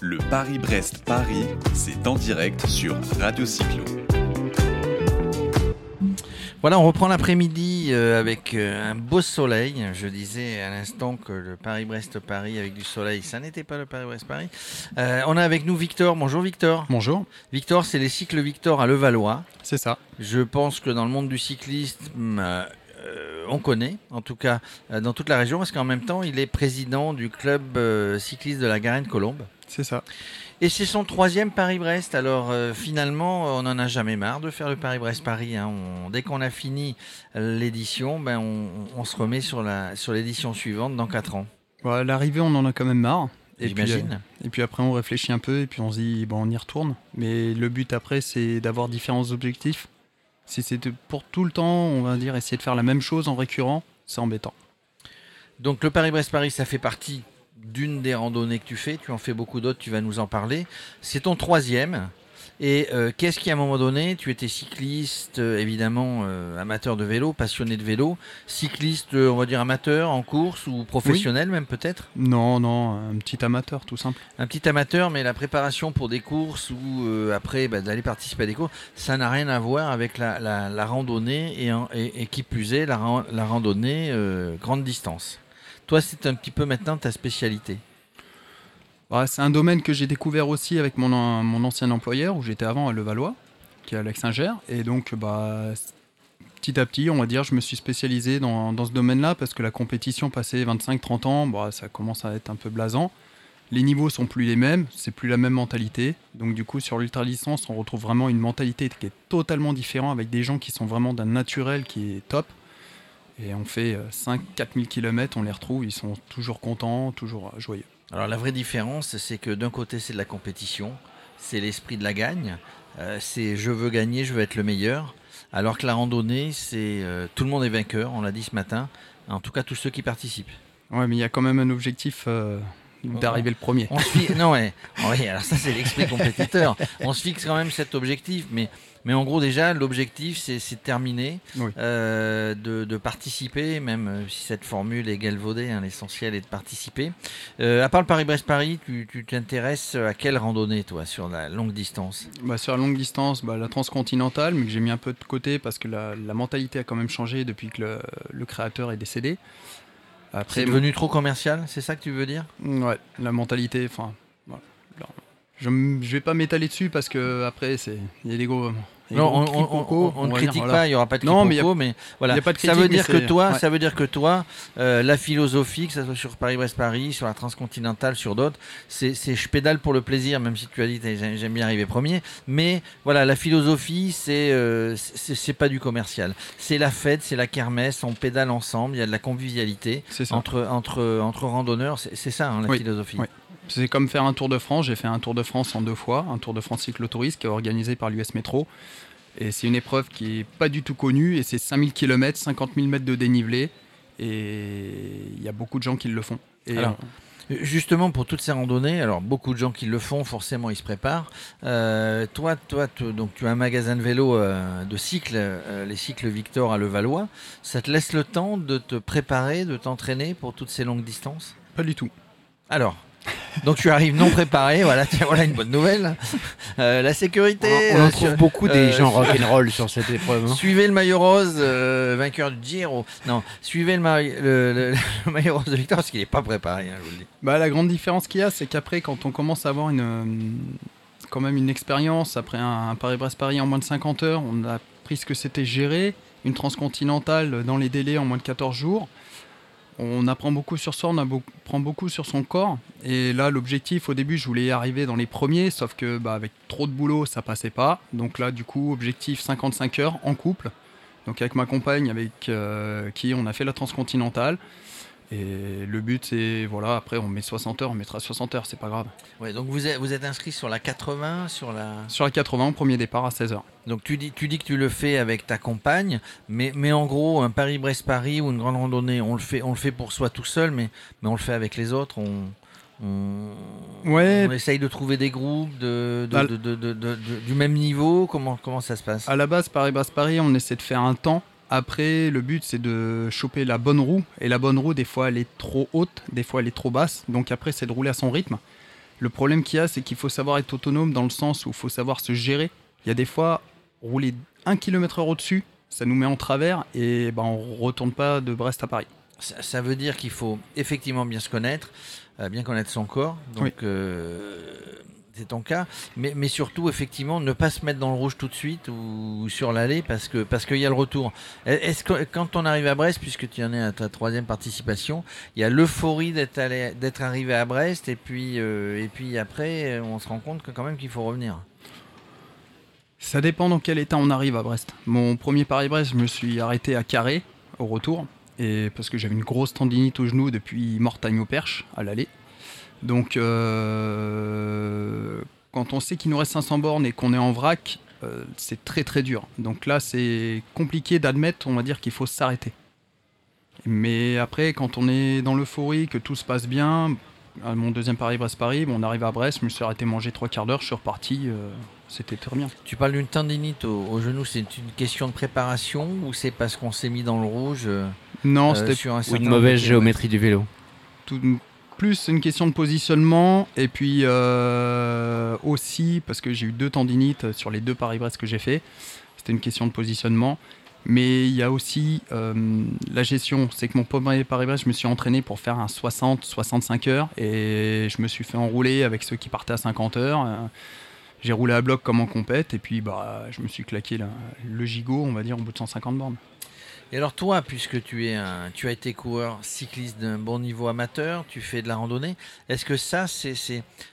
Le Paris-Brest-Paris, c'est en direct sur Radio Cyclo. Voilà, on reprend l'après-midi euh, avec euh, un beau soleil. Je disais à l'instant que le Paris-Brest-Paris avec du soleil, ça n'était pas le Paris-Brest-Paris. Euh, on a avec nous Victor. Bonjour Victor. Bonjour. Victor, c'est les cycles Victor à Levallois. C'est ça. Je pense que dans le monde du cyclisme, on connaît, en tout cas euh, dans toute la région, parce qu'en même temps, il est président du club euh, cycliste de la Garenne-Colombe. C'est ça. Et c'est son troisième Paris-Brest. Alors euh, finalement, on n'en a jamais marre de faire le Paris-Brest-Paris. hein. Dès qu'on a fini l'édition, ben, on, on se remet sur la sur l'édition suivante dans 4 ans. À L'arrivée, on en a quand même marre. Et puis, J'imagine. euh, et puis après, on réfléchit un peu et puis on se dit, bon, on y retourne. Mais le but après, c'est d'avoir différents objectifs. Si de- pour tout le temps, on va dire, essayer de faire la même chose en récurrent, c'est embêtant. Donc le Paris-Brest-Paris, ça fait partie d'une des randonnées que tu fais. Tu en fais beaucoup d'autres, tu vas nous en parler. C'est ton troisième. Et euh, qu'est-ce qui, à un moment donné, tu étais cycliste, euh, évidemment euh, amateur de vélo, passionné de vélo, cycliste, on va dire amateur en course ou professionnel même peut-être? Non, non, un petit amateur, tout simple. Un petit amateur, mais la préparation pour des courses ou après bah, d'aller participer à des courses, ça n'a rien à voir avec la, la- la randonnée et, en- et- et qui plus est, la, ran- la randonnée grande distance. Toi, c'est un petit peu maintenant ta spécialité. Ouais, c'est un domaine que j'ai découvert aussi avec mon, an- mon ancien employeur, où j'étais avant à Levallois, qui est à Lex-Saint-Ger. Et donc, bah, petit à petit, on va dire, je me suis spécialisé dans, ce domaine-là, parce que la compétition passée 25-30 ans, bah, ça commence à être un peu blasant. Les niveaux sont plus les mêmes, c'est plus la même mentalité. Donc du coup, sur l'ultra-distance, on retrouve vraiment une mentalité qui est totalement différente, avec des gens qui sont vraiment d'un naturel qui est top. Et on fait 5-4 000 km, on les retrouve, ils sont toujours contents, toujours joyeux. Alors la vraie différence, c'est que d'un côté, c'est de la compétition, c'est l'esprit de la gagne, euh, c'est je veux gagner, je veux être le meilleur, alors que la randonnée, c'est euh, tout le monde est vainqueur, on l'a dit ce matin, en tout cas tous ceux qui participent. Ouais, mais il y a quand même un objectif euh, d'arriver le premier. On se fixe, non ouais, oui, alors ça c'est l'esprit compétiteur. On se fixe quand même cet objectif, mais mais en gros déjà l'objectif c'est de terminer, Oui. euh, de, de participer, même euh, si cette formule est galvaudée, hein, l'essentiel est de participer. Euh, à part le Paris-Brest-Paris, tu tu t'intéresses à quelle randonnée toi sur la longue distance? Bah, sur la longue distance, bah, la transcontinentale, mais que j'ai mis un peu de côté parce que la, la mentalité a quand même changé depuis que le, le créateur est décédé. C'est devenu trop commercial, c'est ça que tu veux dire? Ouais, la mentalité, enfin, voilà. Je, je vais pas m'étaler dessus parce que après, il y a des gros. Non, on, gros on- on- quiproquos, on ne dire, critique pas, il n'y aura pas de Non, mais a- mais, voilà. y a pas de ça veut critique, dire que toi, ouais. ça veut dire que toi, euh, la philosophie, que ce soit sur Paris-Brest-Paris, sur la transcontinentale, sur d'autres, c'est je pédale pour le plaisir, même si tu as dit j'aime bien arriver premier. Mais voilà, la philosophie, c'est euh, c'est c'est pas du commercial. C'est la fête, c'est la kermesse, on pédale ensemble, il y a de la convivialité ça. entre entre entre randonneurs. C'est c'est ça hein, la Oui, philosophie. oui. C'est comme faire un Tour de France. J'ai fait un Tour de France en deux fois, un Tour de France cyclotourisme qui est organisé par l'US Métro. Et c'est une épreuve qui est pas du tout connue et c'est 5000 km, 50 000 mètres de dénivelé. Et il y a beaucoup de gens qui le font. Et Alors, Justement, pour toutes ces randonnées, alors beaucoup de gens qui le font, forcément, ils se préparent. Euh, toi, toi, tu- donc tu as un magasin de vélo euh, de cycles, euh, les cycles Victor à Levallois. Ça te laisse le temps de te préparer, de t'entraîner pour toutes ces longues distances? Pas du tout. Alors, donc tu arrives non préparé. Voilà, tiens, voilà une bonne nouvelle. Euh, la sécurité. On, on en euh, trouve sur- beaucoup des euh, gens sur- rock'n'roll sur cette épreuve. hein. Suivez le maillot rose, euh, vainqueur du Giro. Non, suivez le, maillot- le- le- le maillot rose de Victor parce qu'il n'est pas préparé, hein, je vous le dis. Bah, la grande différence qu'il y a, c'est qu'après, quand on commence à avoir une, quand même une expérience, après un, un Paris-Brest-Paris en moins de 50 heures, on a pris ce que c'était gérer, une transcontinentale dans les délais en moins de 14 jours. On apprend beaucoup sur soi, on apprend beaucoup sur son corps. Et là, l'objectif, au début, je voulais arriver dans les premiers, sauf que bah, avec trop de boulot, ça passait pas. Donc là, du coup, objectif 55 heures en couple. Donc avec ma compagne, avec euh, qui on a fait la transcontinentale. Et le but, c'est, voilà, après, on met 60 heures, on mettra 60 heures, c'est pas grave. Ouais, donc vous êtes, vous êtes inscrit sur la 80, sur la. Sur la 80, premier départ à 16 heures. Donc tu dis, tu dis que tu le fais avec ta compagne, mais, mais en gros, un Paris-Brest-Paris ou une grande randonnée, on le fait, on le fait pour soi tout seul, mais, mais on le fait avec les autres. On, on, Ouais. on essaye de trouver des groupes de, du même niveau. Comment, comment ça se passe? À la base, Paris-Basse-Paris, on essaie de faire un temps. Après, le but, c'est de choper la bonne roue. Et la bonne roue, des fois, elle est trop haute, des fois, elle est trop basse. Donc après, c'est de rouler à son rythme. Le problème qu'il y a, c'est qu'il faut savoir être autonome dans le sens où il faut savoir se gérer. Il y a des fois, rouler 1 km heure au-dessus, ça nous met en travers et ben, on retourne pas de Brest à Paris. Ça, ça veut dire qu'il faut effectivement bien se connaître, euh, bien connaître son corps. Donc, Oui. euh, c'est ton cas. Mais, surtout, effectivement, ne pas se mettre dans le rouge tout de suite ou, sur l'allée parce que parce qu'il y a le retour. Est-ce que quand on arrive à Brest, puisque tu en es à ta troisième participation, il y a l'euphorie d'être arrivé à Brest et puis euh, et puis après, on se rend compte quand même qu'il faut revenir? Ça dépend dans quel état on arrive à Brest. Mon premier Paris-Brest, je me suis arrêté à Carré au retour, et parce que j'avais une grosse tendinite au genou depuis Mortagne au Perche à l'aller. Donc, euh, quand on sait qu'il nous reste 500 bornes et qu'on est en vrac, euh, c'est très très dur. Donc là, c'est compliqué d'admettre, on va dire, qu'il faut s'arrêter. Mais après, quand on est dans l'euphorie, que tout se passe bien, à mon deuxième Paris-Brest-Paris, bon, on arrive à Brest, je me suis arrêté manger trois quarts d'heure, je suis reparti, euh, c'était très bien. Tu parles d'une tendinite au, au genou, c'est une question de préparation ou c'est parce qu'on s'est mis dans le rouge euh, Non, euh, c'était sur un Ou certain une mauvaise géométrie du vélo. tout- plus une question de positionnement et puis euh, aussi parce que j'ai eu deux tendinites sur les deux Paris-Brest que j'ai fait. C'était une question de positionnement. Mais il y a aussi euh, la gestion. C'est que mon premier Paris-Brest, je me suis entraîné pour faire un 60-65 heures et je me suis fait enrouler avec ceux qui partaient à 50 heures. Euh, J'ai roulé à bloc comme en compète et puis bah, je me suis claqué le gigot, on va dire, au bout de 150 bornes. Et alors toi, puisque tu es un, tu as été coureur cycliste d'un bon niveau amateur, tu fais de la randonnée. Est-ce que ça, c'est,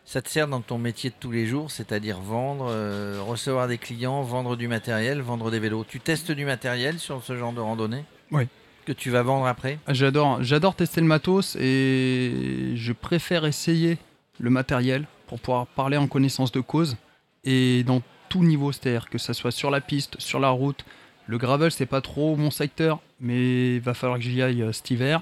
ça te sert dans ton métier de tous les jours, c'est-à-dire vendre, euh, recevoir des clients, vendre du matériel, vendre des vélos? Tu testes du matériel sur ce genre de randonnée? Oui. Que tu vas vendre après? Ah, J'adore, j'adore tester le matos et je préfère essayer le matériel pour pouvoir parler en connaissance de cause et dans tout niveau, c'est-à-dire que ça soit sur la piste, sur la route. Le gravel, c'est pas trop mon secteur, mais il va falloir que j'y aille euh, cet hiver.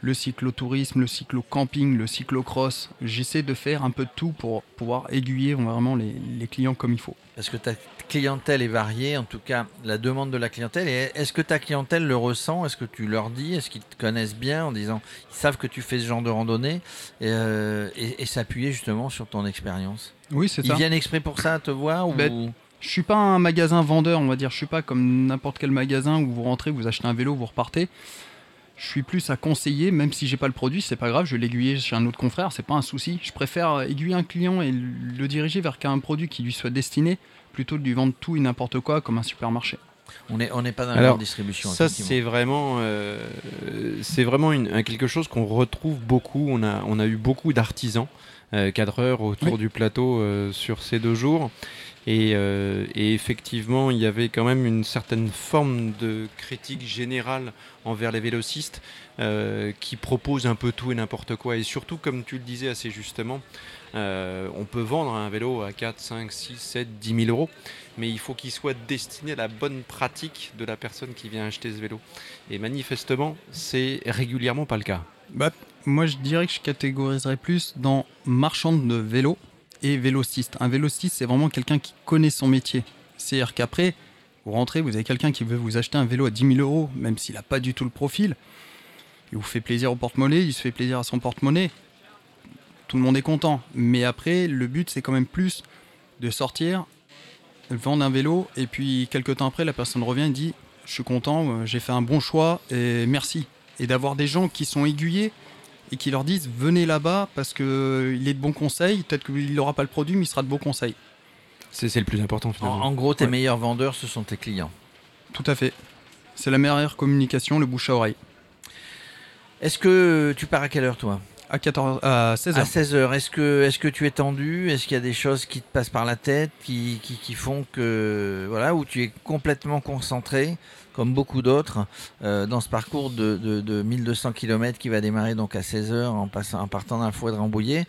Le cyclotourisme, le cyclo-camping, le cyclocross, j'essaie de faire un peu de tout pour pouvoir aiguiller vraiment les, les clients comme il faut. Parce que ta clientèle est variée, en tout cas la demande de la clientèle. Et est-ce que ta clientèle le ressent? Est-ce que tu leur dis? Est-ce qu'ils te connaissent bien en disant ils savent que tu fais ce genre de randonnée et, euh, et- et s'appuyer justement sur ton expérience? Oui, c'est Ils ça. viennent exprès pour ça te voir ou... Ben, Je suis pas un magasin vendeur, on va dire. Je suis pas comme n'importe quel magasin où vous rentrez, vous achetez un vélo, vous repartez. Je suis plus à conseiller, même si j'ai pas le produit, c'est pas grave, je vais l'aiguiller chez un autre confrère, c'est pas un souci. Je préfère aiguiller un client et le diriger vers un produit qui lui soit destiné plutôt que de lui vendre tout et n'importe quoi comme un supermarché. On n'est on n'est pas dans la Alors, grande distribution. Ça, c'est vraiment, euh, c'est vraiment une- quelque chose qu'on retrouve beaucoup. On a, on a eu beaucoup d'artisans, euh, cadreurs autour Oui. du plateau euh, sur ces deux jours. Et, euh, et effectivement, il y avait quand même une certaine forme de critique générale envers les vélocistes euh, qui proposent un peu tout et n'importe quoi. Et surtout, comme tu le disais assez justement, euh, on peut vendre un vélo à 4, 5, 6, 7, 10 000 euros, mais il faut qu'il soit destiné à la bonne pratique de la personne qui vient acheter ce vélo. Et manifestement, c'est régulièrement pas le cas. Bah, moi, je dirais que je catégoriserais plus dans marchand de vélo et vélociste. Un vélociste, c'est vraiment quelqu'un qui connaît son métier. C'est-à-dire qu'après, vous rentrez, vous avez quelqu'un qui veut vous acheter un vélo à 10 000 euros, même s'il n'a pas du tout le profil. Il vous fait plaisir au porte-monnaie, il se fait plaisir à son porte-monnaie. Tout le monde est content. Mais après, le but, c'est quand même plus de sortir, vendre un vélo, et puis quelques temps après, la personne revient et dit Je suis content, euh, j'ai fait un bon choix, et merci et d'avoir des gens qui sont aiguillés et qui leur disent venez là-bas parce qu'il est de bons conseils. Peut-être qu'il n'aura pas le produit, mais il sera de bons conseils. C'est c'est le plus important En, finalement. en gros, tes Ouais. meilleurs vendeurs, ce sont tes clients. Tout à fait. C'est la meilleure communication, le bouche à oreille. Est-ce que tu pars à quelle heure, toi? À, 14, à 16h. À 16h. Est-ce que, est que tu es tendu? Est-ce qu'il y a des choses qui te passent par la tête, qui, qui, qui font que. Voilà, où tu es complètement concentré, comme beaucoup d'autres, euh, dans ce parcours de, de, de 1200 km qui va démarrer donc à 16h en, passant, en partant d'un foie de Rambouillet?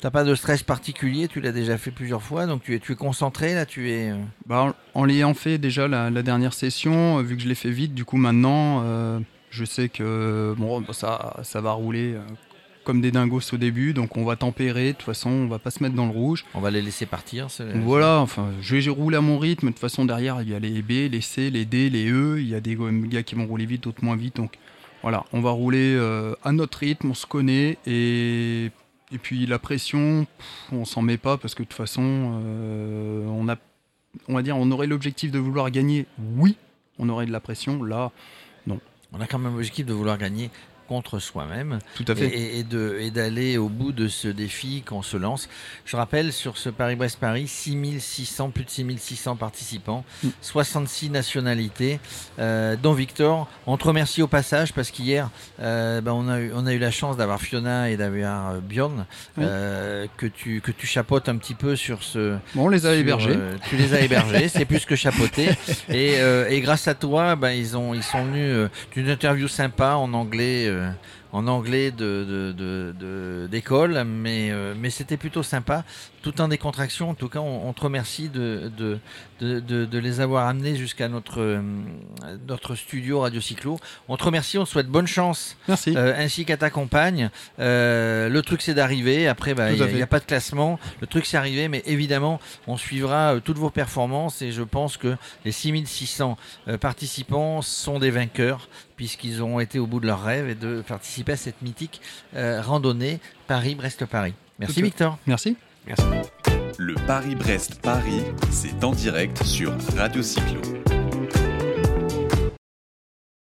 Tu n'as pas de stress particulier, tu l'as déjà fait plusieurs fois, donc tu es, tu es concentré, là, tu es. euh, Bah, en en l'ayant fait déjà la, la dernière session, euh, vu que je l'ai fait vite, du coup maintenant, euh, je sais que bon, ça, ça va rouler euh, comme des dingos au début, donc on va tempérer. De toute façon, on va pas se mettre dans le rouge. On va les laisser partir. Voilà, enfin, je vais rouler à mon rythme. De toute façon, derrière, il y a les B, les C, les D, les E. Il y a des gars qui vont rouler vite, d'autres moins vite. Donc voilà, on va rouler euh, à notre rythme, on se connaît et Et puis la pression, pff, on s'en met pas parce que de toute façon, euh, on a, on va dire, on aurait l'objectif de vouloir gagner. Oui, on aurait de la pression. Là, On a quand même l'objectif de vouloir gagner contre soi-même tout à fait. et, d'aller au bout de ce défi qu'on se lance. Je rappelle, sur ce Paris-Brest-Paris, 6600, plus de 6600 participants, Mm. 66 nationalités, euh, dont Victor. On te remercie au passage parce qu'hier, euh, ben, on, a eu, on a eu la chance d'avoir Fiona et d'avoir euh, Bjorn, Oui. que, tu, que tu chapeautes un petit peu sur ce, Bon, on les a sur, hébergés. tu les as hébergés, c'est plus que chapeauté. Et, et grâce à toi, ben, ils, ont, ils sont venus d'une interview sympa en anglais. Euh, en anglais de, de- de- de- d'école, mais, euh, mais c'était plutôt sympa, tout en décontraction. En tout cas, on, on te remercie de, de, les avoir amenés jusqu'à notre, euh, notre studio Radio Cyclo. On te remercie, on te souhaite bonne chance Merci. euh, ainsi qu'à ta compagne. Le truc c'est d'arriver. Après, bah, il à n'y a, pas de classement. Le truc c'est arrivé, mais évidemment, on suivra toutes vos performances et je pense que les 6600 euh, participants sont des vainqueurs puisqu'ils ont été au bout de leur rêve et de participer à cette mythique euh, randonnée Paris-Brest-Paris. Merci Victor. Merci. Le Paris-Brest-Paris, c'est en direct sur Radio Cyclo.